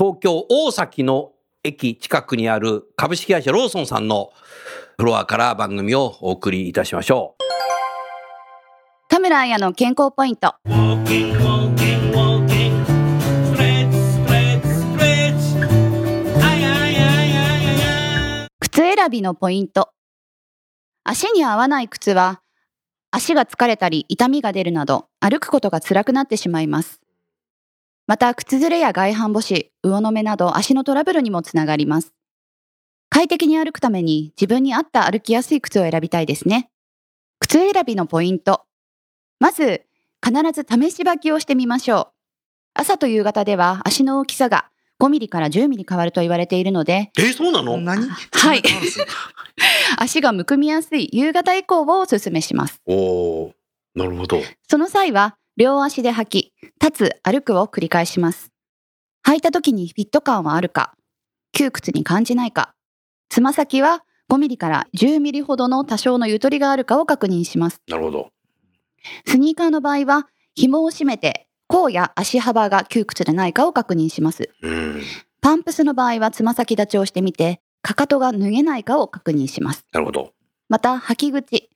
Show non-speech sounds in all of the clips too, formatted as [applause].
東京大崎の駅近くにある株式会社ローソンさんのフロアから番組をお送りいたしましょう。田村彩の健康ポイント。靴選びのポイント。足に合わない靴は、足が疲れたり痛みが出るなど、歩くことが辛くなってしまいます。また、靴ずれや外反母趾、魚の目など足のトラブルにもつながります。快適に歩くために自分に合った歩きやすい靴を選びたいですね。靴選びのポイント。まず、必ず試し履きをしてみましょう。朝と夕方では足の大きさが5ミリから10ミリ変わると言われているので、えーそうなの？何？はい。[laughs] 足がむくみやすい夕方以降をお勧めします。おおなるほど。その際は、両足で履き、立つ、歩くを繰り返します。履いた時にフィット感はあるか、窮屈に感じないか、つま先は5ミリから10ミリほどの多少のゆとりがあるかを確認します。なるほど。スニーカーの場合は、紐を締めて、甲や足幅が窮屈でないかを確認します。うん。パンプスの場合はつま先立ちをしてみて、かかとが脱げないかを確認します。なるほど。また、履き口、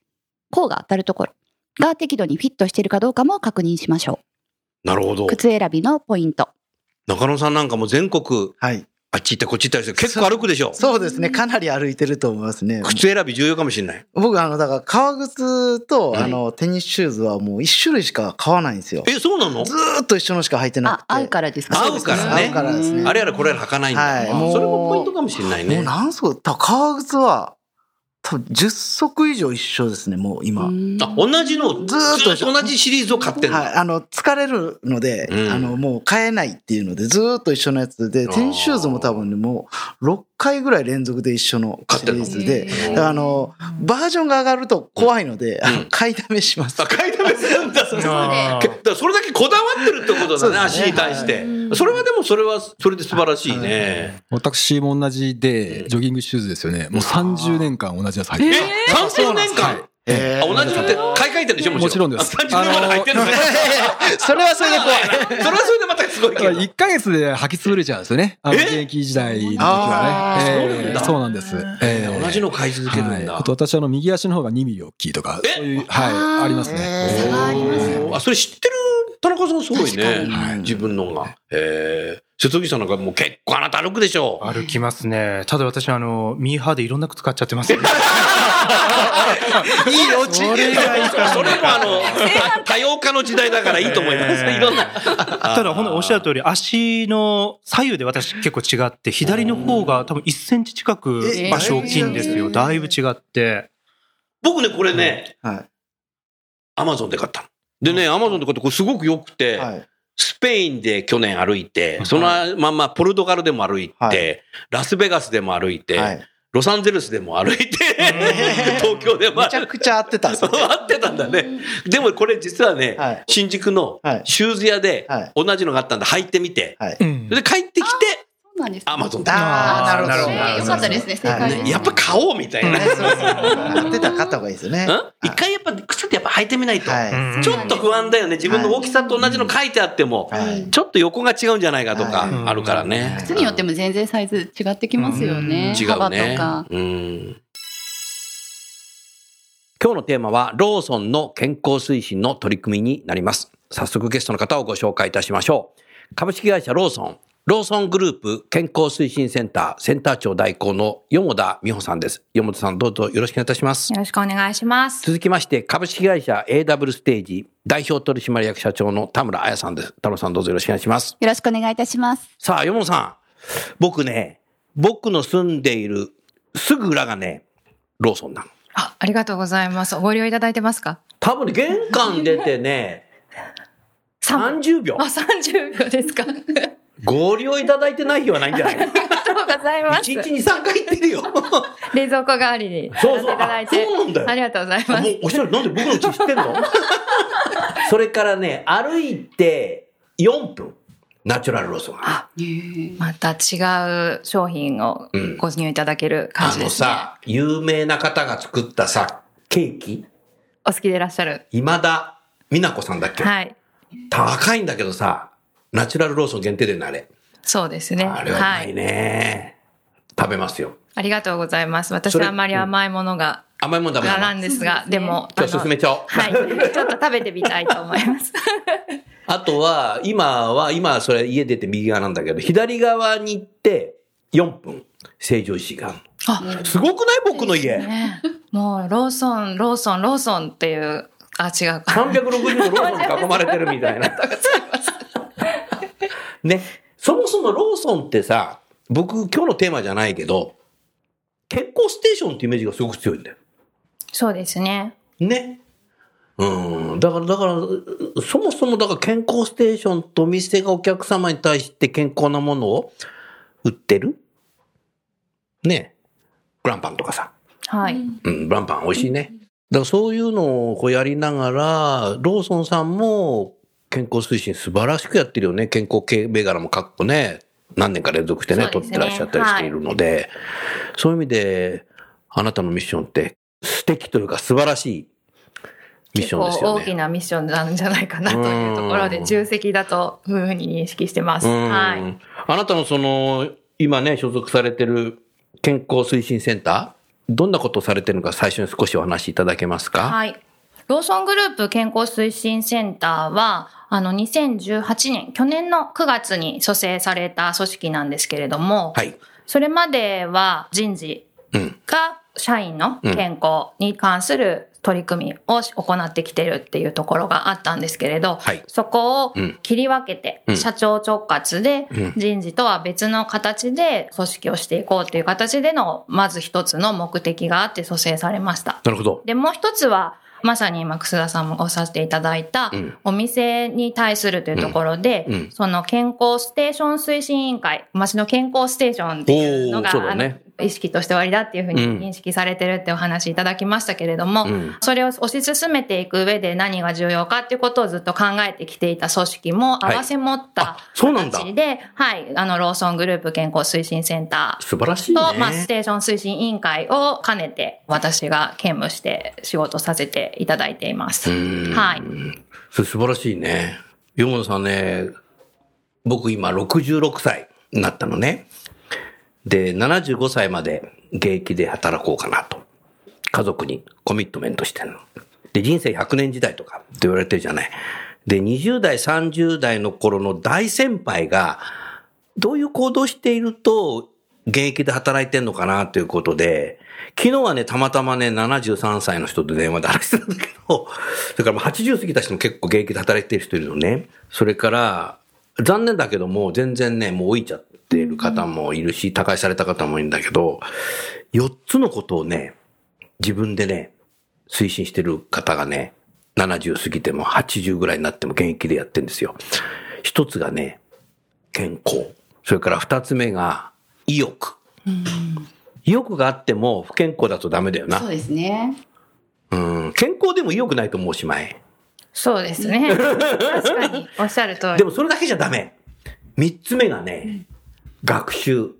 甲が当たるところが適度にフィットしているかどうかも確認しましょなるほどう。。靴選びのポイント。中野さんなんかも全国はい。あっち行ってこっち行ったりして結構歩くでしょ？そうですね。かなり歩いてると思いますね。靴選び重要かもしれない。僕、あの、だから、革靴と、うんあの、テニスシューズはもう一種類しか買わないんですよ。え、そうなの？ずーっと一緒のしか履いてなくて。、あ合うからですか？合うからね合うからですね。あれやらこれやら履かないんだ。はいあもうそれもポイントかもしれないもうね。何足、た革靴は、多分10足以上一緒ですね、もう今。はい。あ、同じの、ずっと同じシリーズを買ってんの？あの、疲れるので、うんあの、もう買えないっていうので、ずーっと一緒のやつで、テニスシューズも多分ね、もう6回ぐらい連続で一緒のシリーズで、へーだからあの、バージョンが上がると怖いので、あうんの [laughs] 買いだめします。あ、買いだめするんだ。[laughs] そうでだからそれだけこだわってるってことだね、足に対しては。いそれはでもそれは、それで素晴らしいね。私も同じで、ジョギングシューズですよね。もう30年間同じやつ履いてえます。30年間えあ、同じのって買い替えてるでしょもちろんですあ30年まで入ってるのね。それはそれで怖い。それはそれでまたすごいけど。1ヶ月で履き潰れちゃうんですよね。あの、え現役時代の時はね。そうなんだそうなんです。えー同じの買い続けるんだはいあ。と私、あの、右足の方が2ミリ大きいとか、え？そういう、はい、ありますね。あ、それ知ってる？田中さんすごいねに。はい自分のが。えー、瀬戸木さんなんかもう結構あなた歩くでしょ。歩きますね。ただ私、あの、ミーハーでいろんな靴買っちゃってます。[laughs] いいオチ。それがいいかそれもあの、多様化の時代だからいいと思います。いろんな。ただ、ほんとおっしゃる通り、足の左右で私結構違って、左の方が多分1センチ近くえ足大きいんですよ。だいぶ違って。僕ね、これね、はい。アマゾンで買ったの。でね、アマゾンで買ってこれすごく良くて、はい。スペインで去年歩いて、そのまんまポルトガルでも歩いて、はい。ラスベガスでも歩いて、はい。ロサンゼルスでも歩いて、[laughs] 東京でも。めちゃ。くちゃ合ってた。んですよ。合ってたんだね。でもこれ実はね、はい。新宿のはい。シューズ屋ではい。同じのがあったんで履いてみて、それで帰ってきて、なんですねアマゾンで。ああ、なるほど。なるほどえーよかったですね、正解です。やっぱ買おうみたいな。ねそうそう合ってたら買った方がいいですよね。うん？一回やっぱ靴ってやっぱ履いてみないと。はい。ちょっと不安だよね。自分の大きさと同じの書いてあっても、はい。ちょっと横が違うんじゃないかとかはいあるからね。靴によっても全然サイズ違ってきますよね。違う幅ねとか。。うん。今日のテーマは、ローソンの健康推進の取り組みになります。早速ゲストの方をご紹介いたしましょう。株式会社ローソンローソングループ健康推進センターセンター長代行のよ田美穂さんです。よ田さんどうぞよろしくお願いいたします。よろしくお願いします。続きまして、株式会社 AW ステージ代表取締役社長の田村彩さんです。田村さんどうぞよろしくお願いします。よろしくお願いいたします。さあ、よもさん。僕ね、僕の住んでいるすぐ裏がね、ローソンなの。あ、ありがとうございます。ご利用いただいてますか？多分ね、玄関出てね、30秒あ、。30秒ですか？ありがご利用いただいてない日はないんじゃないの？とうございます。1日に3回行ってるよ。冷蔵庫代わりにやそうそうっていただいて。あそうなんだよありがとうございます。もうおっしゃる、なんで僕の家知ってんの？[laughs] それからね、歩いて4分、ナチュラルローソンが。また違う商品をうんご入いただける感あのじですね。さ、有名な方が作ったさ、ケーキお好きでいらっしゃる。今田美奈子さんだっけ、はい。高いんだけどさ、ナチュラルローソン限定でね、あれ。そうですね。あれはうまいね、食べますよ。ありがとうございます。私はあんまり甘いものが甘いもんダメななのなんですが、でも、じゃあ進めちゃおう。はい。ちょっと食べてみたいと思います。あとは、今は、今はそれ家出て右側なんだけど、左側に行って4分、成城石井があ。すごくない？僕の家。ね、もう、ローソン、ローソン、ローソンっていう、あ、違うか。360度ローソンに囲まれてるみたいな。[laughs] ね。そもそもローソンってさ、僕今日のテーマじゃないけど、健康ステーションってイメージがすごく強いんだよ。そうですね。ね。うん。だから、だから、うそもそもだから健康ステーションと店がお客様に対して健康なものを売ってる？ね。グランパンとかさ。はい。うん、グランパン美味しいね。だからそういうのをこうやりながら、ローソンさんも健康推進素晴らしくやってるよね。健康系銘柄もかっこね、何年か連続してね、取ってらっしゃったりしているので、そういう意味で、あなたのミッションって素敵というか素晴らしいミッションですよね。大きなミッションなんじゃないかなというところで、うん重責だというふうに認識してます。うんはい。あなたのその、今ね、所属されてる健康推進センター、どんなことをされてるのか最初に少しお話しいただけますか？はい。ローソングループ健康推進センターは、あの、2018年、去年の9月に蘇生された組織なんですけれども、はい。それまでは人事うん。が社員の健康に関する取り組みを行ってきてるっていうところがあったんですけれど、はいそこをうん切り分けて、うん社長直轄でうん人事とは別の形で組織をしていこうという形での、まず一つの目的があって蘇生されました。なるほど。で、もう一つは、まさに今、楠田さんもおっしゃっていただいたうん、お店に対するというところで、うん。うん。その健康ステーション推進委員会、町の健康ステーションっていうのが、ね意識として終わりだっていうふうに認識されてるってお話いただきましたけれども、うんそれを推し進めていく上で何が重要かっていうことをずっと考えてきていた組織もはい合わせ持ったあそうなんだ形で、はい、あの、ローソングループ健康推進センター素晴らしいね。と、まあ、ステーション推進委員会を兼ねて、私が兼務して仕事させていただいています。うんはい。それ素晴らしいね。よもさんね、僕今66歳になったのね。で、75歳まで現役で働こうかなと。家族にコミットメントしてるの。で、人生100年時代とかって言われてるじゃない。で、20代、30代の頃の大先輩が、どういう行動していると、現役で働いてんのかなということで、昨日はね、たまたまね、73歳の人と電話で話してたんだけど、それからもう80過ぎた人も結構現役で働いてる人いるのね。それから、残念だけども、全然ね、もう老いちゃってる方もいるし、他界された方もいるんだけど、4つのことをね、自分でね、推進してる方がね、70過ぎても80ぐらいになっても現役でやってるんですよ。一つがね、健康。それから二つ目が意欲。意欲があっても不健康だとダメだよな。そうですね。うん。健康でも意欲ないともうおしまい。そうですね。[laughs] 確かに、おっしゃる通り。でもそれだけじゃダメ。三つ目がね、学習。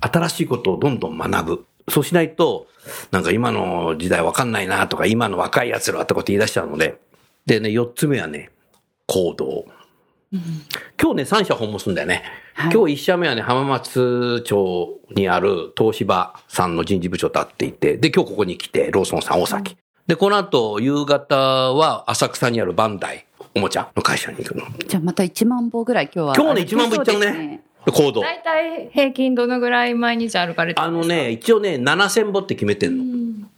新しいことをどんどん学ぶ。そうしないと、なんか今の時代わかんないなとか、今の若い奴らってこと言い出しちゃうので。でね、四つ目はね、行動。今日ね、三社訪問するんだよね。今日一社目はね、浜松町にある東芝さんの人事部長と会っていて、で、今日ここに来て、ローソンさん大崎。で、この後、夕方は浅草にあるバンダイおもちゃの会社に行くの。じゃあまた1万歩ぐらい今日は。今日ね1万歩行っちゃうね行動。大体平均どのぐらい毎日歩かれてるあのね、一応ね、7000歩って決めてんの。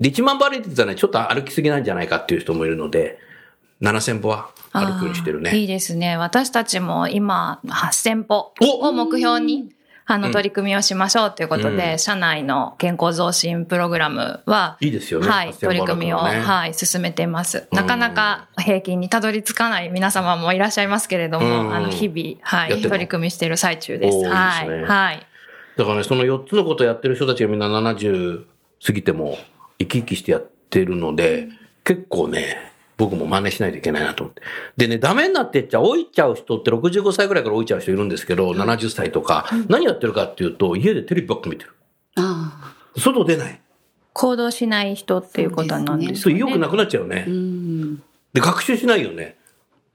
で、1万歩歩いてたらね、ちょっと歩きすぎなんじゃないかっていう人もいるので、7000歩は歩くようにしてるあーいね。いですね。私たちも今、8000歩おを目標に、あの、うん取り組みをしましょうということで、うん社内の健康増進プログラムは、いいですよね。はい、8000取り組みを、ねはい、進めています。うんなかなか平均にたどり着かない皆様もいらっしゃいますけれども、うんあの、日々、はい、取り組みしている最中です。おーいいはい、ねはい。だからね、その4つのことをやってる人たちがみんな70過ぎても生き生きしてやってるので、結構ね、僕も真似しないといけないなと思って。でね、ダメになってっちゃう、老いちゃう人って65歳ぐらいから老いちゃう人いるんですけど、70歳とか、何やってるかっていうと、家でテレビばっか見てる。あ外出ない。行動しない人っていうことなんですそう。意欲なくなっちゃうよねあ。う。ん。で、学習しないよね。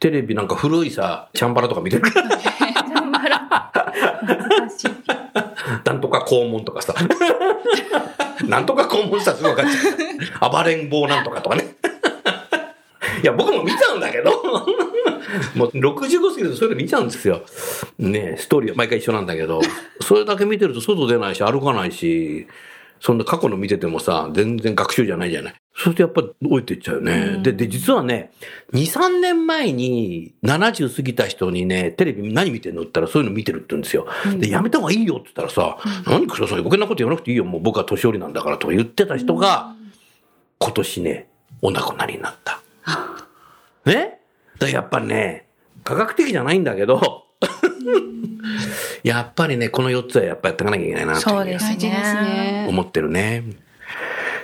テレビなんか古いさ、チャンバラとか見てるから。[laughs] なんとか肛門とかさ。[laughs] なんとか肛門したらすぐ分かっちゃう。暴れん坊なんとかとかね。いや、僕も見ちゃうんだけど。[laughs] もう65過ぎるとそういうの見ちゃうんですよ。ねストーリーは毎回一緒なんだけど。それだけ見てると外出ないし、歩かないし、そんな過去の見ててもさ、全然学習じゃないじゃない。そうするとやっぱり老いていっちゃうよね。で、で、実はね、2、3年前に70過ぎた人にね、テレビ何見てんのって言ったらそういうの見てるって言うんですよ。で、やめた方がいいよって言ったらさ、何ください余計なこと言わなくていいよ。もう僕は年寄りなんだからとか言ってた人が、今年ね、お亡くなりになった。ねだからやっぱりね、科学的じゃないんだけど、[laughs] やっぱりね、この4つはやっぱやっていかなきゃいけないなとね。思ってるね。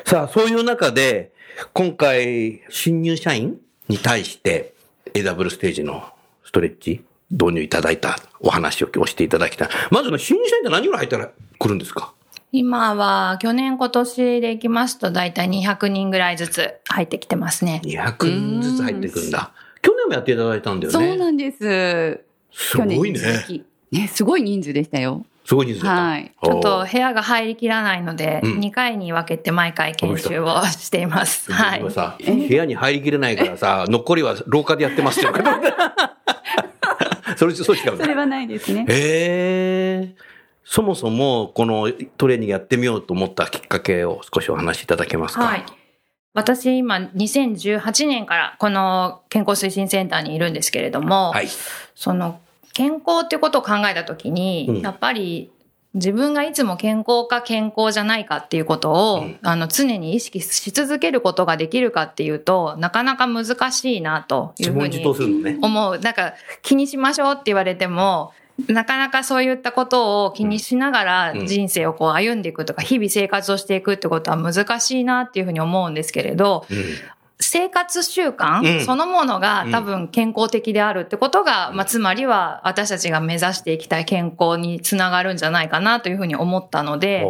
さあ、そういう中で、今回、新入社員に対して、AW ステージのストレッチ、導入いただいたお話を今日していただきたい。まずね、新入社員って何ぐらい入ったら来るんですか？今は、去年今年でいきますと、だいたい200人ぐらいずつ入ってきてますね。?200 人ずつ入ってくるんだ。去年もやっていただいたんだよね。そうなんです。すごいね。きね、すごい人数でしたよ。すごい人数だった。はいちょっと部屋が入りきらないので、うん2回に分けて毎回研修をしています。はい今。さ、部屋に入りきれないからさ、残りは廊下でやってますって言うから。[laughs] それ、そう違うそれはないですね。へえ。そもそも、このトレーニングやってみようと思ったきっかけを少しお話しいただけますか？はい。私今2018年からこの健康推進センターにいるんですけれども、はい。その健康っていうことを考えたときに、うんやっぱり自分がいつも健康か健康じゃないかっていうことを、うんあの常に意識し続けることができるかっていうと、なかなか難しいなというふうに。思う。なんか気にしましょうって言われても、なかなかそういったことを気にしながらうん。人生をこう歩んでいくとか、日々生活をしていくってことは難しいなっていうふうに思うんですけれど、うん。生活習うん。慣そのものがうん。多分健康的であるってことが、まあ、つまりは私たちが目指していきたい健康につながるんじゃないかなというふうに思ったので。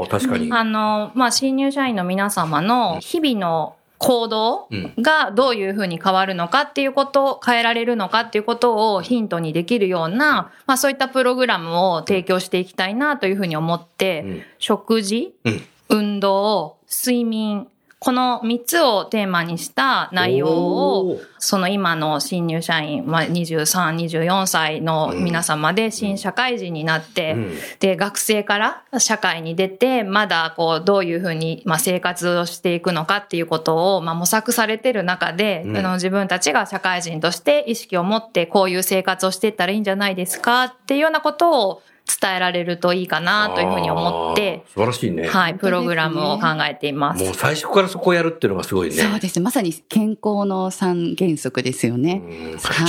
あの、まあ、新入社員の皆様の日々の行動うん。がどういうふうに変わるのかっていうことを変えられるのかっていうことをヒントにできるような、まあ、そういったプログラムを提供していきたいなというふうに思って、うん。食事、うん。運動、睡眠、この3つをテーマにした内容をその今の新入社員、まあ、23、24歳の皆様で新社会人になって、うん。で、学生から社会に出て、まだこう、どういうふうに、まあ、生活をしていくのかっていうことを、まあ、模索されてる中で、うん。あの自分たちが社会人として意識を持って、こういう生活をしていったらいいんじゃないですかっていうようなことを伝えられるといいかなというふうに思って素晴らしいね。はい、プログラムを考えています。もう最初からそこをやるっていうのがすごいね。そうです。まさに健康の三原則ですよね。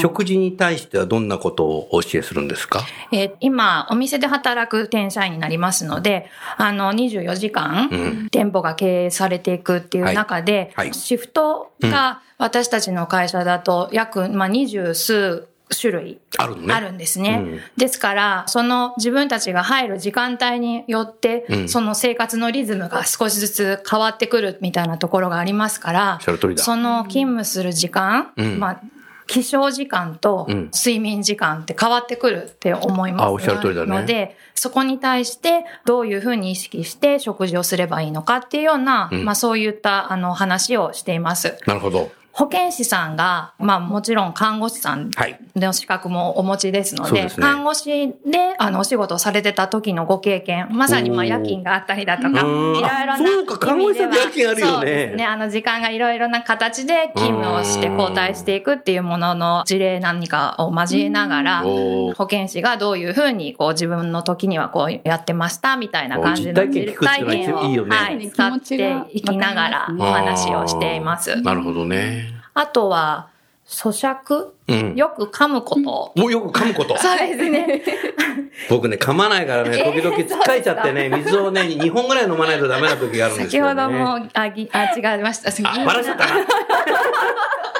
食事に対してはどんなことをお教えするんですか？えー今、お店で働く店社員になりますので、あの、24時間、うん店舗が経営されていくっていう中で、はいはいシフトが私たちの会社だと約、まあ、二十数種類あるのね。あるんですね。うんですから、その自分たちが入る時間帯によって、うんその生活のリズムが少しずつ変わってくるみたいなところがありますからその勤務する時間、うんまあ、起床時間とうん睡眠時間って変わってくるって思いますあおっしゃる通りだねので、そこに対してどういうふうに意識して食事をすればいいのかっていうような、うんまあそういったあの話をしています。なるほど。保健師さんが、まあもちろん看護師さんはい。の資格もお持ちですので、そうですね。看護師であのお仕事をされてた時のご経験、まさにまあ夜勤があったりだとか、いうん。ろいろなあそうか看護師さん夜勤あるよね。そうですね。あの時間がいろいろな形で勤務をしてうん交代していくっていうものの事例何かを交えながら、保健師がどういうふうにこう自分の時にはこうやってましたみたいな感じの実体験聞くっていいいよね。はい、使っていきながらお話をしています。なるほどね。あとは、咀嚼？うん。よく噛むこと。もうよく噛むこと。[laughs] そうですね。[laughs] 僕ね、噛まないからね、時々つっかえちゃってね、水をね、[laughs] 2本ぐらい飲まないとダメな時があるんです先よ、ね。ほども、あ、ぎあ違いました。あ、バラしちゃったな。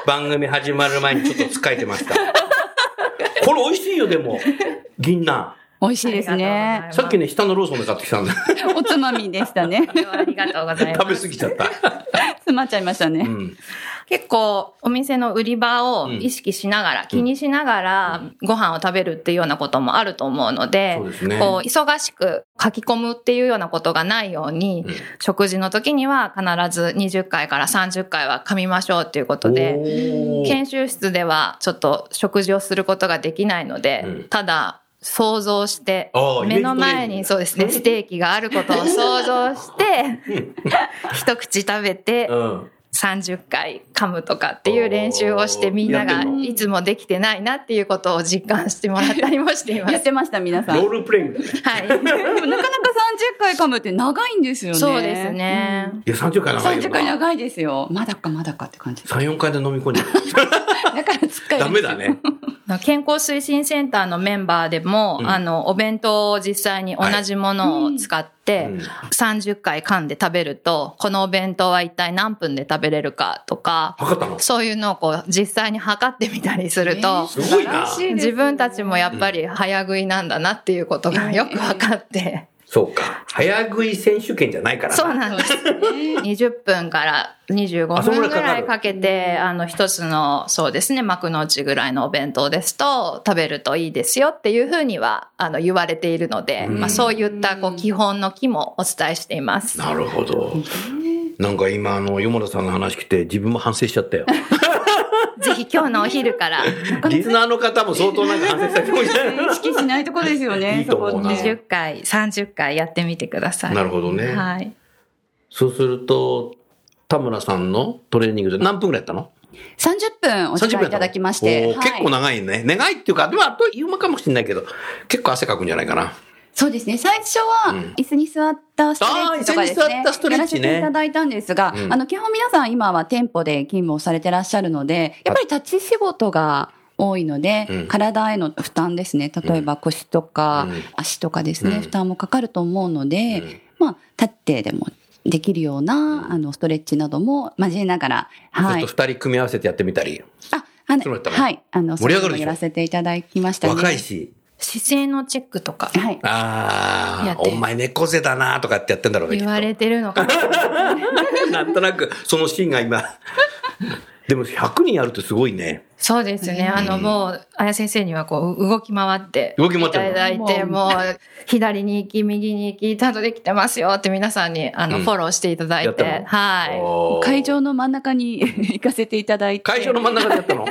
番組始まる前にちょっとつっかえてました。これ美味しいよ、でも。銀杏。美味しいですね。さっきね、下のローソンで買ってきたんだ。おつまみでしたね。ありがとうございます。食べ過ぎちゃった。詰まっちゃいましたね。うん。結構お店の売り場を意識しながら、気にしながらご飯を食べるっていうようなこともあると思うので、そうですね。こう忙しく書き込むっていうようなことがないように、うん。食事の時には必ず20回から30回は噛みましょうっていうことで、研修室ではちょっと食事をすることができないので、うん。ただ想像して目の前にそうですねステーキがあることを想像して [laughs] 一口食べてうん。30回噛むとかっていう練習をしてみんながいつもできてないなっていうことを実感してもらったりもしています。やってました、皆さん。ローでルプレイングだね。はい。もなかなか30回噛むって長いんですよね。そうですね。いや、30回長いよ30回な。長いですよ。まだかまだかって感じ。3、4回で飲み込んじゃ [laughs] だからつっかう。えダメだね。健康推進センターのメンバーでも、うんあの、お弁当を実際に同じものを使って、うん。30回噛んで食べると、このお弁当は一体何分で食べれるかとか、測ったの？そういうのをこう実際に測ってみたりすると、すごいな。自分たちもやっぱり早食いなんだなっていうことがよく分かって、そうか。早食い選手権じゃないからな。そうなんです。20分から25あそんぐ分ぐらいかけて、あの、一つの、そうですね、幕の内ぐらいのお弁当ですと、食べるといいですよっていうふうには、あの、言われているので、うんまあ、そういった、こう、基本の木もお伝えしています。なるほど。なんか今、あの、よもらさんの話来て、自分も反省しちゃったよ。[laughs] ぜひ今日のお昼から、リスナーの方も相当なんか反省した気もしない意識しないとこですよね。[laughs] いいと思うなそこって20回、30回やってみてください。なるほどね。はい。そうすると、田村さんのトレーニングで何分ぐらいやったの？30分お時間いただきまして。はい結構長いね。長いっていうか、でもあっという間かもしれないけど、結構汗かくんじゃないかな。そうですね。最初はうん、椅子に座ったストレッチとかですね。あー椅子に座ったストレッチねやらせていただいたんですが、うんあの、基本皆さん今は店舗で勤務をされてらっしゃるので、やっぱり立ち仕事が多いので、うん体への負担ですね。例えば腰とか、うん足とかですね、うん負担もかかると思うので、うんまあ、立ってでもできるような、あの、ストレッチなども交えながら、はいちょっ。と二人組み合わせてやってみたり。あ、あのはい。あの、盛り上がるやらせていただきましたね。若いし。姿勢のチェックとか、はい。ああ、お前猫背だなとかってやってんだろうね。言われてるのかな。[laughs] なんとなく、そのシーンが今。[laughs] でも100人やるってすごいね。そうですね。あの、もう、あや先生にはこう、動き回って、動き回ってるいただいて、もう、左に行き、右に行き、ちゃんとできてますよって皆さんに、あの、うんフォローしていただいて、はい。会場の真ん中に [laughs] 行かせていただいて。会場の真ん中でやったの？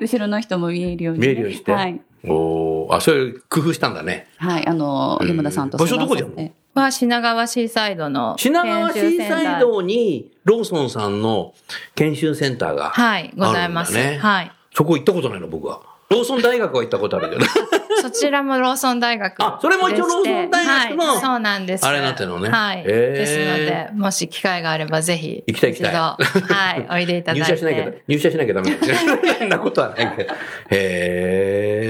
後ろの人も見えるようにね、見えるようにして。はい。おーあ、そういう工夫したんだね。はい。あの、うん山田さんと場所どこでやるの相談さは品川シーサイドの品川シ研修セーンターサイドにローソンさんの研修センターがはい、ございます。はい。そこ行ったことないの、僕は。ローソン大学は行ったことあるけど。[laughs] そちらもローソン大学。あそれも一応ローソン大学のはい、そうなんです。あれになってるのねはい。へーですので、もし機会があればぜひ、行きたい行きたいはい、おいでいただいて。入社しなきゃ、入社しなきゃダメ。そんなことはないけど。へ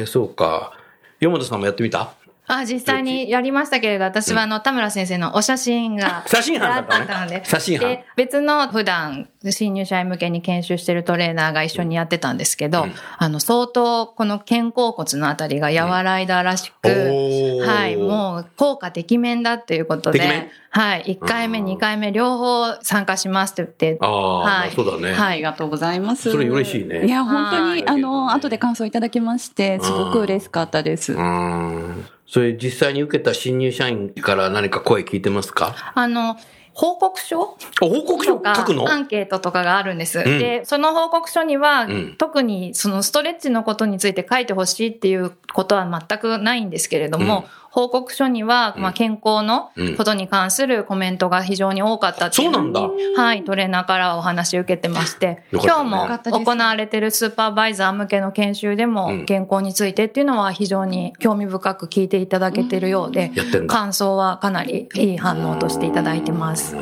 え、そうか。山本さんもやってみた？あ、実際にやりましたけれど、私はあの、田村先生のお写真が。[laughs] 写真班だったので。写真班で、別の普段、新入社員向けに研修してるトレーナーが一緒にやってたんですけど、うんあの、相当、この肩甲骨のあたりが和らいだらしく、おーはい、もう、効果てきめんだっていうことではい、1回目、うん2回目、両方参加しますって言って、ああ、はいそうだね。はいありがとうございます。それ嬉しいねいや、本当に、はいあの、後で感想いただきまして、すごく嬉しかったです。うん。それ実際に受けた新入社員から何か声聞いてますか？あの、報告書？あ報告書？書くの？アンケートとかがあるんです。ん。で、その報告書には、うん。特にそのストレッチのことについて書いてほしいっていうことは全くないんですけれども、うん報告書には、まあ、健康のうんことに関するコメントが非常に多かったっていうふうに、そうなんはい、トレーナーからお話を受けてまして、ね今日も行われているスーパーバイザー向けの研修でもうん、健康についてっていうのは非常に興味深く聞いていただけているようで、やってんだ。感想はかなりいい反応としていただいてます。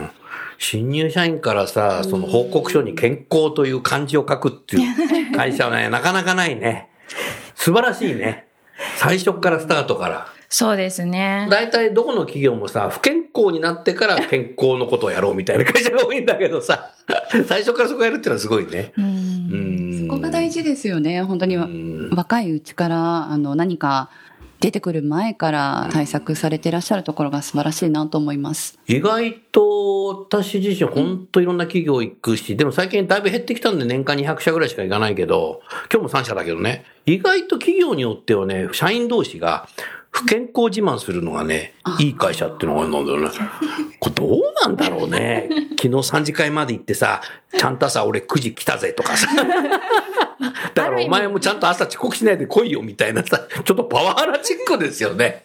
新入社員からさ、その報告書に健康という漢字を書くっていう [laughs] 会社はね、なかなかないね。素晴らしいね。最初からスタートから。そうですね。大体どこの企業もさ、不健康になってから健康のことをやろうみたいな会社が多いんだけどさ、最初からそこやるっていうのはすごいね。うんうん。ここが大事ですよね。本当にん若いうちから、あの、何か出てくる前から対策されていらっしゃるところが素晴らしいなと思います。意外と私自身本当いろんな企業行くし、でも最近だいぶ減ってきたんで年間200社ぐらいしか行かないけど、今日も3社だけどね、意外と企業によってはね、社員同士が不健康自慢するのがね、いい会社っていうのがあるんだよね。[laughs] これどうなんだろうね。昨日3次会まで行ってさ、ちゃんと朝俺9時来たぜとかさ。[laughs] だからお前もちゃんと朝遅刻しないで来いよみたいなさ、ちょっとパワハラチックですよね。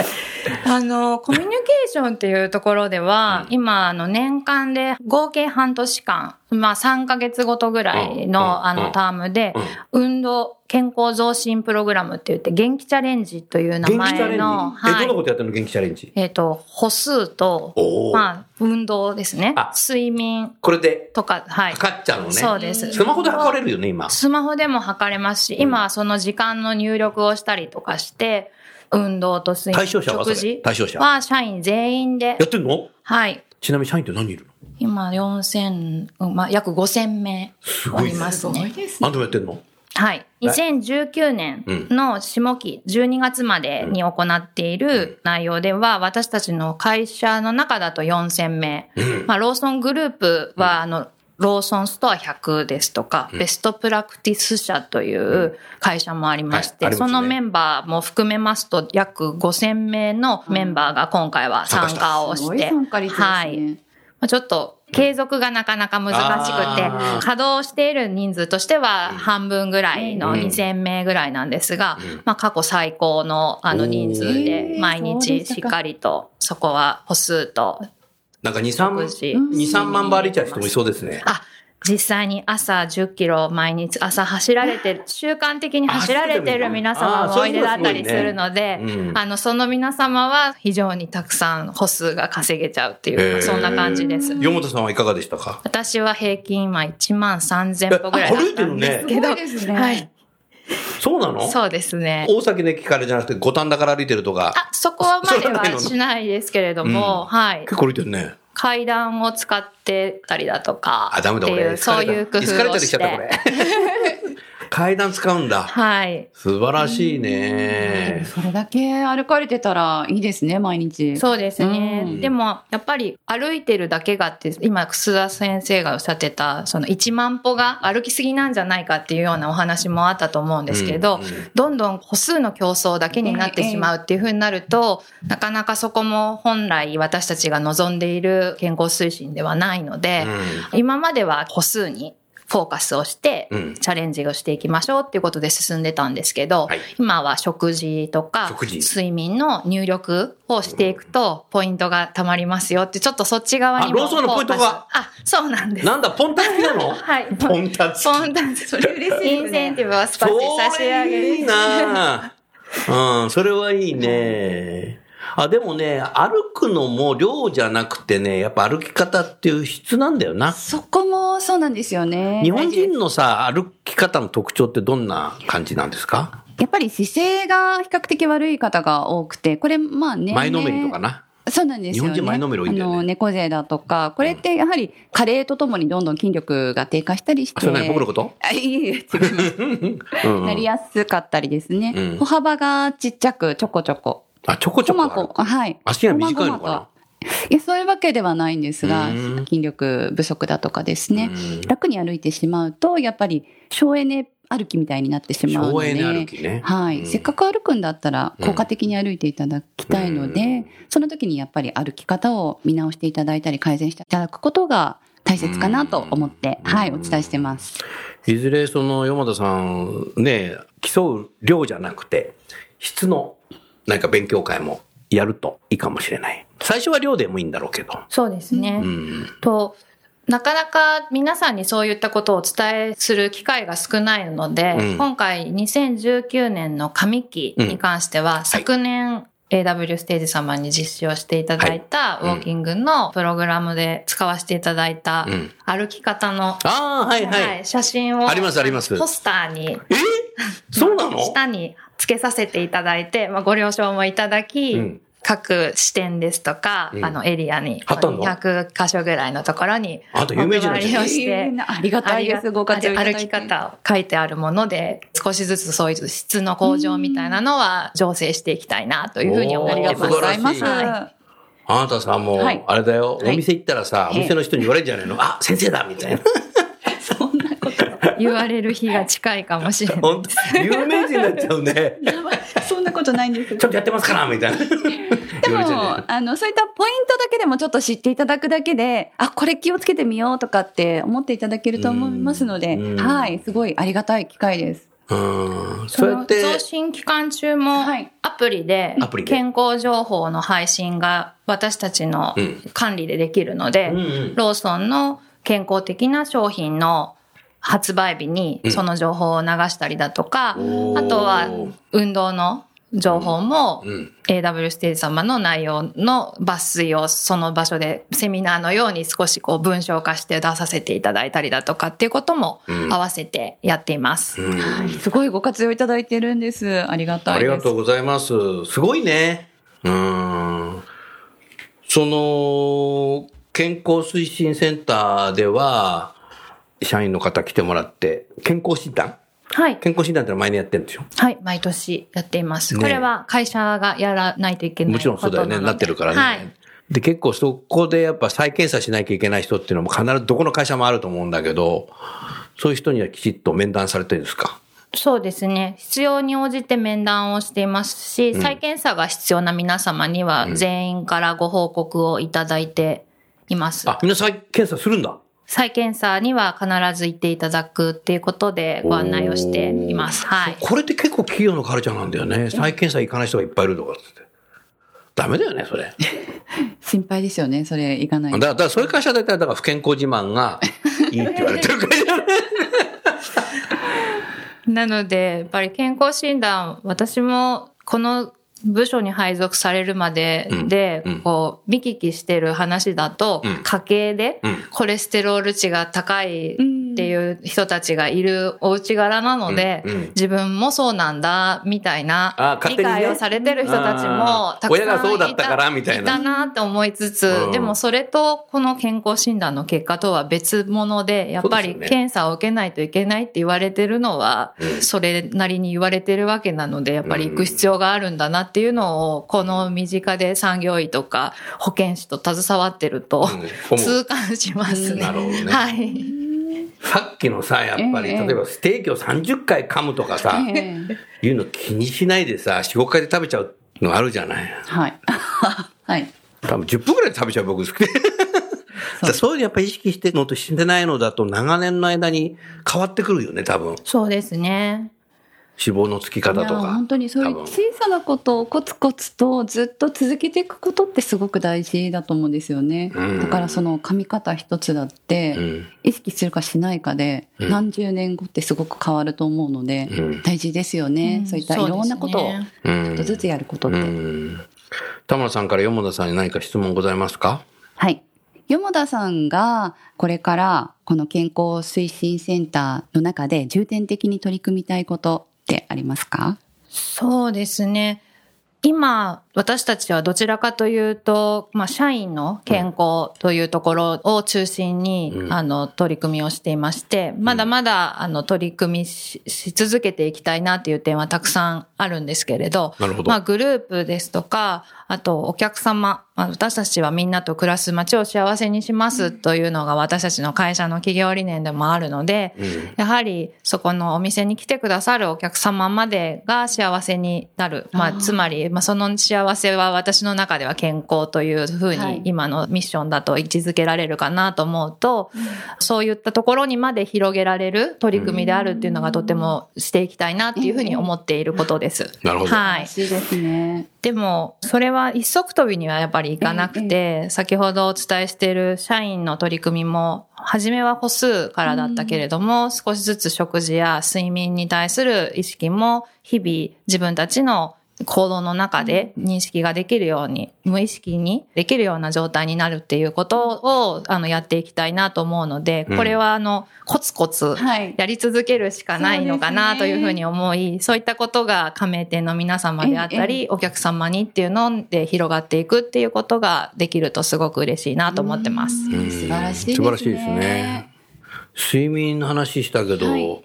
[laughs] あの、コミュニケーションっていうところでは、今、あの、年間で合計半年間、まあ3ヶ月ごとぐらいうんの、うんあの、タームで、運動、健康増進プログラムって言って、元気チャレンジという名。前の、え、どんなはい。ことやってるの元気チャレンジ？えっと、歩数と、まあ、運動ですねあ。睡眠これでとか、はい。測っちゃうのね。そうです。スマホで測れるよね、今。スマホでも測れますし、今はその時間の入力をしたりとかして、運動と睡眠、対象者はそれ？食事？対象者？は社員全員で。や、ってんの？はい。ちなみに社員って何人いるの？今4000、うんまあ、約5000名おりますね。あんたもやってんの？はい。2019年の下期12月までに行っている内容では、私たちの会社の中だと4000名。まあ、ローソングループは、あの、ローソンストア100ですとか、ベストプラクティス社という会社もありまして、そのメンバーも含めますと、約5000名のメンバーが今回は参加をして。はい。まあちょっと継続がなかなか難しくて稼働している人数としては半分ぐらいのうん。2000名ぐらいなんですが、まあ過去最高のあの人数おでー毎日しっかりとそこは歩数となんか2、3、食事。2、3万歩歩いちゃう人もいそうですね。あ、実際に朝10キロ毎日朝走られてる、習慣的に走られてる皆様もおいでだったりするのであのその皆様は非常にたくさん歩数が稼げちゃうっていう、そんな感じです。山本さんはいかがでしたか？私は平均今1万3000歩ぐらいだったんですけど、歩いてるねはい。そうなの？そうですね。大崎の駅からじゃなくて五反田から歩いてるとか。あ、そこまではしないですけれども、はい。結構歩いてるね。階段を使ってたりだとか、あ、ダメだ、俺。そういう工夫をして。きちゃった、これ。階段使うんだ。はい。素晴らしいね。それだけ歩かれてたらいいですね、毎日。そうですね。うんでも、やっぱり歩いてるだけがって、今、楠田先生がおっしゃってた、その1万歩が歩きすぎなんじゃないかっていうようなお話もあったと思うんですけど、うんうんどんどん歩数の競争だけになってしまうっていうふうになると、なかなかそこも本来私たちが望んでいる健康推進ではないので、今までは歩数にフォーカスをしてうん、チャレンジをしていきましょうっていうことで進んでたんですけど、はい。今は食事とか睡眠の入力をしていくと、ポイントが貯まりますよって、ちょっとそっち側にもあローソンのポイントが？あ、そうなんです。なんだ、ポンタ付きなの？[laughs] はい。ポンタ付き。ポンタそれ嬉しい、インセンティブをスパッて差し上げる。いいな。うん、それはいいね。あ、でもね、歩くのも量じゃなくてね、やっぱ歩き方っていう質なんだよな。そこもそうなんですよね。日本人のさ、歩き方の特徴ってどんな感じなんですか？やっぱり姿勢が比較的悪い方が多くて、これまあね。前のめりとかな。そうなんですよね。日本人前のめり多いんだよねあの、猫背だとか、これってやはり加齢とともにどんどん筋力が低下したりして。あそれ何？僕のこと？あいえいえ、違います。[laughs] うんなりやすかったりですね。うん歩幅がちっちゃくちょこちょこ。あ、ちょこちょこある。こまこ、はい。足が短いのかな？いや、そういうわけではないんですがうん、筋力不足だとかですねうん。楽に歩いてしまうと、やっぱり省エネ歩きみたいになってしまうので。省エネ歩きね。はい、うんせっかく歩くんだったら効果的に歩いていただきたいので、その時にやっぱり歩き方を見直していただいたり改善していただくことが大切かなと思って、はい、お伝えしてます。いずれその山田さんね、競う量じゃなくて、質の何か勉強会もやるといいかもしれない。最初は量でもいいんだろうけど。そうですね。うん。と、なかなか皆さんにそういったことをお伝えする機会が少ないので、うん今回2019年の上期に関しては、昨年 AW ステージ様に実施をしていただいたウはい。ォーキングのプログラムで使わせていただいたうん。歩き方の、ああ、はいはい。はい写真をありますあります。ポスターにえ？そうなの？下につけさせていただいて、まあ、ご了承もいただき、うん各支店ですとか、うん。あのエリアに貼ったの？200箇所ぐらいのところにあんた有名人なんお配りをして、ありがたいです。ご活用いただいて歩き方を書いてあるもので、少しずつそういう質の向上みたいなのは醸成していきたいなというふうに思っておーありがとうござい。ます。あなたさ、もう、はい。あれだよ、はい。お店行ったらさ、おええ店の人に言われるんじゃないの？[laughs] あ、先生だみたいな。そんなこと。[laughs] 言われる日が近いかもしれない。本当？有名人になっちゃうね。[laughs] なことないんです。ちょっとやってますからみたいな。[laughs] でも、あの、そういったポイントだけでもちょっと知っていただくだけで、あ、これ気をつけてみようとかって思っていただけると思いますのでうん、はい、すごいありがたい機会です。うん。そうやって、増進期間中もはいアプリで健康情報の配信が私たちのうん管理でできるので、うんうんローソンの健康的な商品の発売日にその情報を流したりだとか、あとは運動の情報もうん AW ステージ様の内容の抜粋をその場所でセミナーのように少しこう文章化して出させていただいたりだとかっていうこともうん合わせてやっています。うんはいすごいご活用いただいてるんです。ありがたいです。ありがとうございます。すごいね。うん。その、健康推進センターでは、社員の方来てもらって、健康診断はい。健康診断ってのは毎年やってるんでしょ？はい。毎年やっています。ねこれは会社がやらないといけないもちろんそうだよね。なってるからね。はい。で、結構そこでやっぱ再検査しなきゃいけない人っていうのも必ずどこの会社もあると思うんだけど、そういう人にはきちっと面談されてるんですか？そうですね。必要に応じて面談をしていますし、再検査が必要な皆様には全員からご報告をいただいています。あ、みんな再検査するんだ。再検査には必ず行っていただくっていうことでご案内をしています。はい。これって結構企業のカルチャーなんだよね。再検査行かない人がいっぱいいるとかって。ダメだよね、それ。[laughs] 心配ですよね、それいかないだから、だからそういう会社だったら、だから不健康自慢がいいって言われてる会社。[laughs] なので、やっぱり健康診断、私もこの部署に配属されるまでで、こう、見聞きしてる話だと、うん。家計でうん。コレステロール値が高いっていう人たちがいるお家柄なので、うんうん。自分もそうなんだ、みたいな理解をされてる人たちもたくさんいた親がそうだったからみたいな。いたなって思いつつ、うん。でもそれとこの健康診断の結果とは別物で、やっぱり検査を受けないといけないって言われてるのは、それなりに言われてるわけなので、やっぱり行く必要があるんだなっていうのを、この身近で産業医とか保健師と携わってると、痛感しますね。なるほどね。はい。さっきのさ、やっぱり、ええ例えばステーキを30回噛むとかさ、ええいうの気にしないでさ、4、5回で食べちゃうのあるじゃない。はい。[laughs] はい。多分10分くらいで食べちゃう僕好き [laughs] で。だからそういうのやっぱり意識してるのとしてないのだと長年の間に変わってくるよね、多分。そうですね。脂肪のつき方とか。本当にそういう小さなことをコツコツとずっと続けていくことってすごく大事だと思うんですよね。うんだからその噛み方一つだって、うん意識するかしないかで、うん何十年後ってすごく変わると思うので、うん大事ですよね、そういったいろんなことをちょっとずつやることって。うん。田村さんから山田さんに何か質問ございますか？はい。よ田さんがこれからこの健康推進センターの中で重点的に取り組みたいことってありますか？そうですね。今、私たちはどちらかというと、まあ、社員の健康というところを中心に、うん。あの、取り組みをしていまして、まだまだ、あの、取り組みしし続けていきたいなという点はたくさんあるんですけれど、なるほど。まあ、グループですとか、あと、お客様まあ、私たちはみんなと暮らす街を幸せにしますというのが私たちの会社の企業理念でもあるので、やはりそこのお店に来てくださるお客様までが幸せになる。まあ、つまり、まあ、その幸せは私の中では健康というふうはいに今のミッションだと位置づけられるかなと思うと、そういったところにまで広げられる取り組みであるっていうのがとてもしていきたいなっていうふうに思っていることです。なるほどはい。嬉しいですね。でも、それは一足飛びにはやっぱりいかなくて、先ほどお伝えしている社員の取り組みも、初めは歩数からだったけれども、少しずつ食事や睡眠に対する意識も、日々自分たちの行動の中で認識ができるように、無意識にできるような状態になるっていうことを、あの、やっていきたいなと思うので、これはあの、コツコツはい。やり続けるしかないのかなというふうに思い、そういったことが加盟店の皆様であったり、お客様にっていうので広がっていくっていうことができるとすごく嬉しいなと思ってます。うん素晴らしいですね。素晴らしいですね。睡眠の話したけど、はい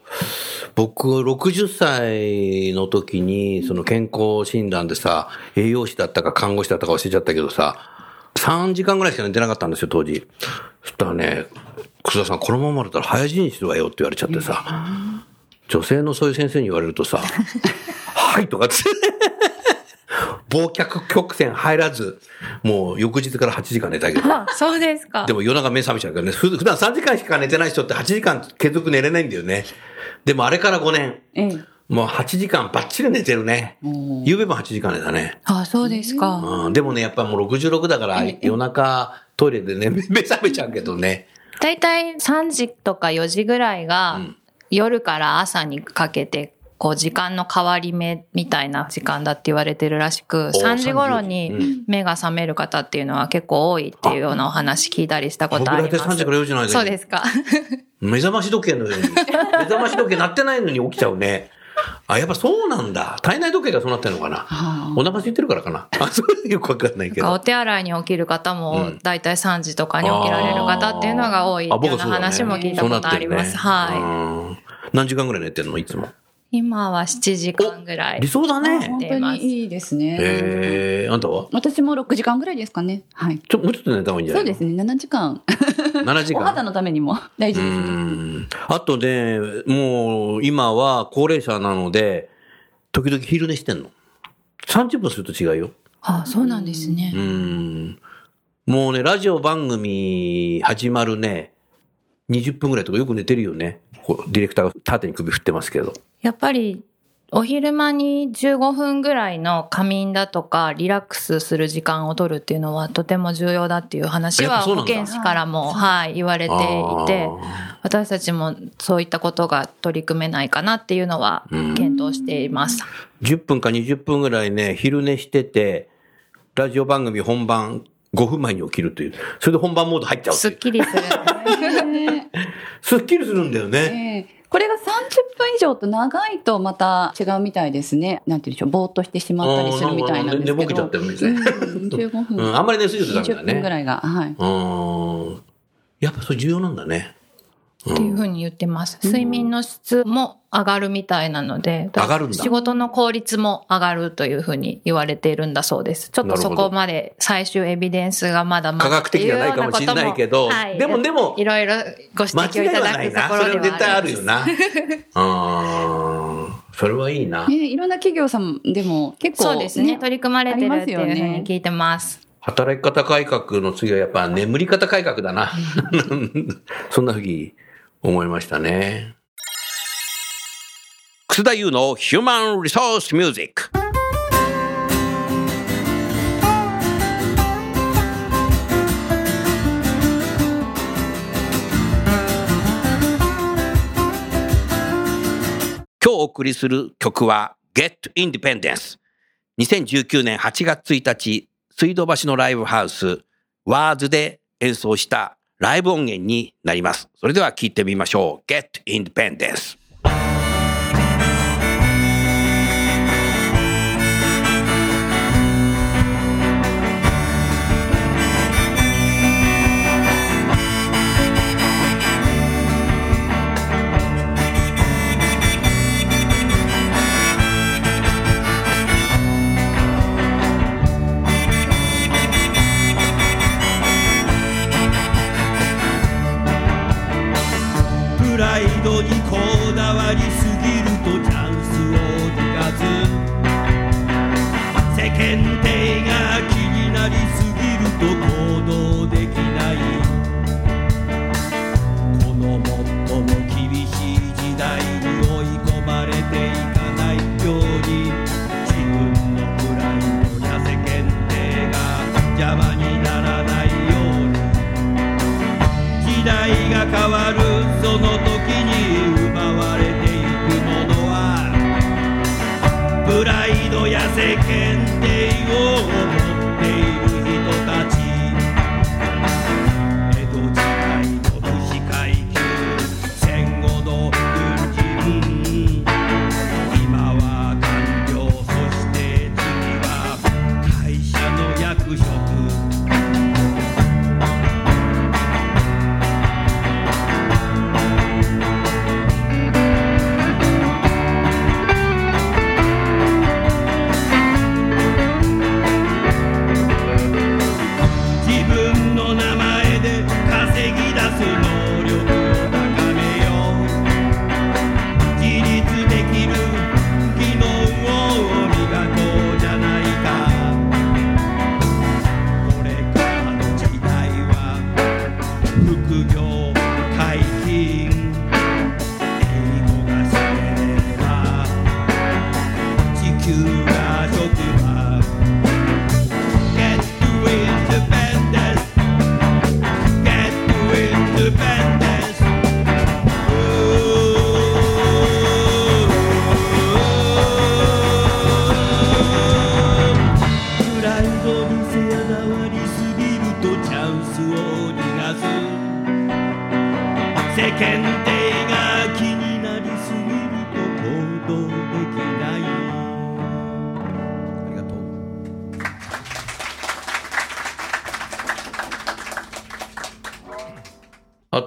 僕60歳の時にその健康診断でさ、栄養士だったか看護師だったか忘れちゃったけどさ、3時間ぐらいしか寝てなかったんですよ、当時。そしたらね、楠田さんこのままだったら早死にするわよって言われちゃってさ、女性のそういう先生に言われるとさ、[laughs] はいとかって。[laughs] 忘却曲線入らず、もう翌日から8時間寝たけど。あ、そうですかで。も夜中目覚めちゃうからね。ふ普段3時間しか寝てない人って8時間継続寝れないんだよね。でもあれから5年。ええ。もう8時間バッチリ寝てるね。夕べも8時間寝たね。あ、そうですか。うん、でもね、やっぱもう66だから夜中トイレでね、[laughs] 目覚めちゃうけどね。だいたい3時とか4時ぐらいが、夜から朝にかけて、こう時間の変わり目みたいな時間だって言われてるらしく、お3時頃3時にうん目が覚める方っていうのは結構多いっていうようなお話聞いたりしたことあります。僕大体3時から4時の間にそうですか。[laughs] 目覚まし時計のように。[laughs] 目覚まし時計鳴ってないのに起きちゃうね。あ、やっぱそうなんだ。体内時計がそうなってんのかな。お腹空いてるからかな。あ、そういうよくわかんないけど。お手洗いに起きる方うもん、だいたい3時とかに起きられる方っていうのが多いっていうような話も聞いたことあります。はい。い。何時間ぐらい寝てんのいつも？今は7時間ぐらい理。想だね。本当にいいですね。えー、あんたは？私も6時間ぐらいですかね。はい。ちょ、もうちょっと寝た方がいいんじゃないそうですね。7時間。[laughs] 7時間？お肌のためにも大事うです。あとね、もう今は高齢者なので、時々昼寝してんの。30分すると違うよ。あ、そうなんですねう。ん。もうね、ラジオ番組始まるね、20分ぐらいとかよく寝てるよね。こうディレクターが縦に首振ってますけど。やっぱり、お昼間に15分ぐらいの仮眠だとか、リラックスする時間を取るっていうのはとても重要だっていう話は保健師からも、はい、言われていて、私たちもそういったことが取り組めないかなっていうのは検討しています。10分か20分ぐらいね、昼寝してて、ラジオ番組本番5分前に起きるという。それで本番モード入っちゃうっていうすっきりする。すっきりするんだよね。[laughs] ええこれが30分以上と長いとまた違うみたいですね。なんて言うんでしょう。ぼーっとしてしまったりするみたいなんですけど。寝ぼけちゃってるみたいな。うん15分。うん、あんまり寝すぎるとダメだ20分ぐね。らいが。はい。うん。やっぱそれ重要なんだね。っていうふうに言ってます。睡眠の質も上がるみたいなので、上がるんだ仕事の効率も上がるというふうな言われているんだそうです。ちょっとそこまで最終エビデンスがまだまだ科学的ではないかもしれないけどはいでもでもいろいろご指摘をいただはないな。くところでそれは絶対あるよ。な。うん。それはいいな。ねいろんな企業さんでも結構、そうですね。取り組まれてるっていうふうありますよねに聞いてます。働き方改革の次はやっぱ眠り方改革だな。[laughs] そんなふうに思いましたね。楠田優のヒューマンリソースミュージック。今日お送りする曲は Get Independence。2019年8月1日、水道橋のライブハウス、ワーズで演奏したライブ音源になります。それでは聴いてみましょう。Get Independence。「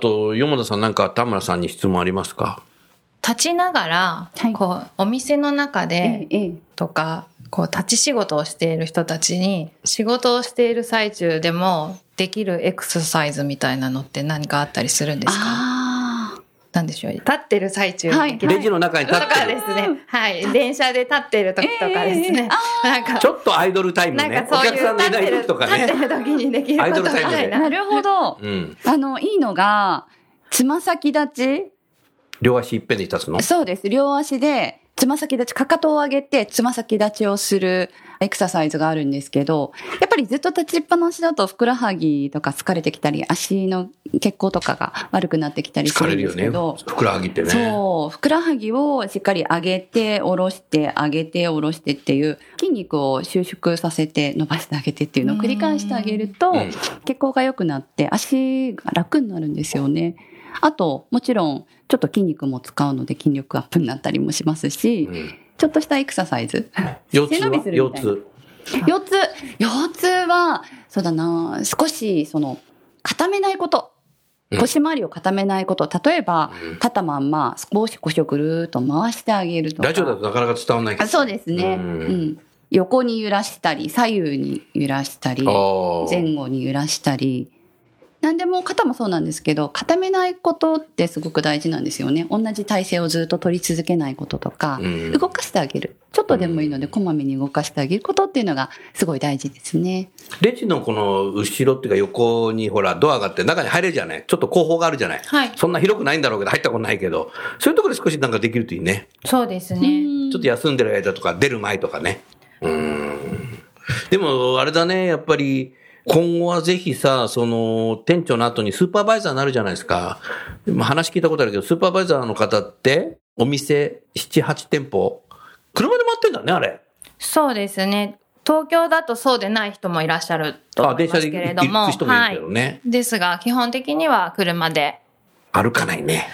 と、よもださんなんか田村さんに質問ありますか？立ちながら、はい。こう、お店の中で、ええとか、こう、立ち仕事をしている人たちに、仕事をしている最中でも、できるエクササイズみたいなのって何かあったりするんですか？あなんでしょう？立ってる最中にできるレジの中に立ってる。ですね。はい。電車で立ってる時とかですね。なんか、ちょっとアイドルタイムね。なんかそういうお客さんのいない時とか立ってね。る時にできるアイドルタイムでな。なるほど。うん。あの、いいのが、つま先立ち両足いっぺんで立つの？そうです。両足で、つま先立ち、かかとを上げて、つま先立ちをするエクササイズがあるんですけど、やっぱりずっと立ちっぱなしだと、ふくらはぎとか疲れてきたり、足の血行とかが悪くなってきたりするんで疲れるよね。すけど、ふくらはぎってね。そう、ふくらはぎをしっかり上げて、下ろして、上げて、下ろしてっていう、筋肉を収縮させて、伸ばしてあげてっていうのを繰り返してあげるとうん、血行が良くなって、足が楽になるんですよね。あと、もちろん、ちょっと筋肉も使うので筋力アップになったりもしますし、うんちょっとしたエクササイズ。腰痛は？腰痛。腰痛、腰痛は、そうだな、少し、その、固めないこと。うん腰回りを固めないこと。例えば、うん立ったまんま少し腰をぐるーっと回してあげるとか。ラジオだとなかなか伝わらないけど。あそうですね、ううんん。横に揺らしたり、左右に揺らしたり、前後に揺らしたり。何でも肩もそうなんですけど、固めないことってすごく大事なんですよね。同じ体勢をずっと取り続けないこととか、うん動かしてあげる。ちょっとでもいいので、こまめに動かしてあげることっていうのがすごい大事ですね。レジのこの後ろっていうか横にほらドアがあって中に入れるじゃない？ちょっと後方があるじゃない？はいそんな広くないんだろうけど入ったことないけど、そういうところで少しなんかできるといいね。そうですね。ちょっと休んでる間とか出る前とかね。うーん。でも、あれだね、やっぱり、今後はぜひさ、その、店長の後にスーパーバイザーになるじゃないですか。まあ話聞いたことあるけど、スーパーバイザーの方って、お店7、8店舗、車で回ってんだね、あれ。そうですね。東京だとそうでない人もいらっしゃるとあ、思います電車でけれども。行く人もいるはいけど。ね。ですが、基本的には車で歩かないね。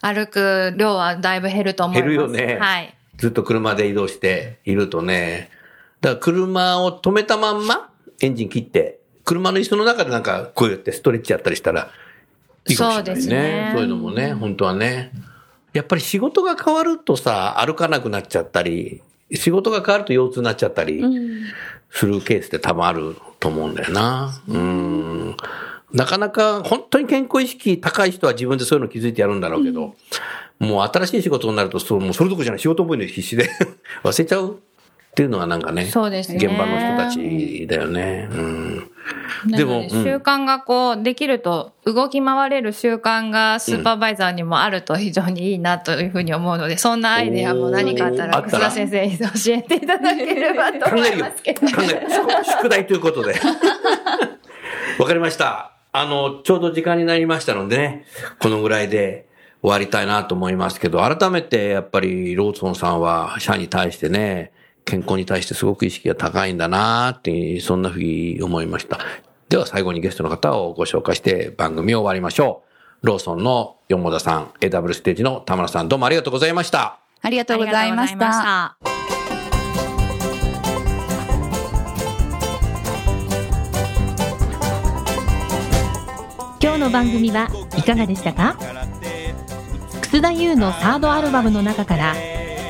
歩く量はだいぶ減ると思います。減るよねはい。ずっと車で移動しているとね。だから車を止めたまんま、エンジン切って、車の椅子の中でなんかこうやってストレッチやったりしたらいいかもしれないね。そうですねそういうのもね、本当はね。やっぱり仕事が変わるとさ、歩かなくなっちゃったり、仕事が変わると腰痛になっちゃったりするケースって多分あると思うんだよな。うん。なかなか本当に健康意識高い人は自分でそういうの気づいてやるんだろうけど、もう新しい仕事になると、そうもうそれどころじゃない仕事覚えるの必死で [laughs] 忘れちゃうっていうのはなんかね、そうですね。現場の人たちだよね。うん。でも、習慣がこう、できると、動き回れる習慣がスーパーバイザーにもあると非常にいいなというふうに思うので、そんなアイデアも何かあったら、楠田先生に教えていただければと思。いますけど。考える。宿題ということで。わかりました。あの、ちょうど時間になりましたのでね、このぐらいで終わりたいなと思いますけど、改めてやっぱりローソンさんは社に対してね、健康に対してすごく意識が高いんだなって、そんなふうに思いました。では最後にゲストの方をご紹介して番組を終わりましょう。ローソンの四田さん、AW ステージの田村さん、どうもありがとうございました。ありがとうございました。今日の番組はいかがでしたか？楠田優のサードアルバムの中から「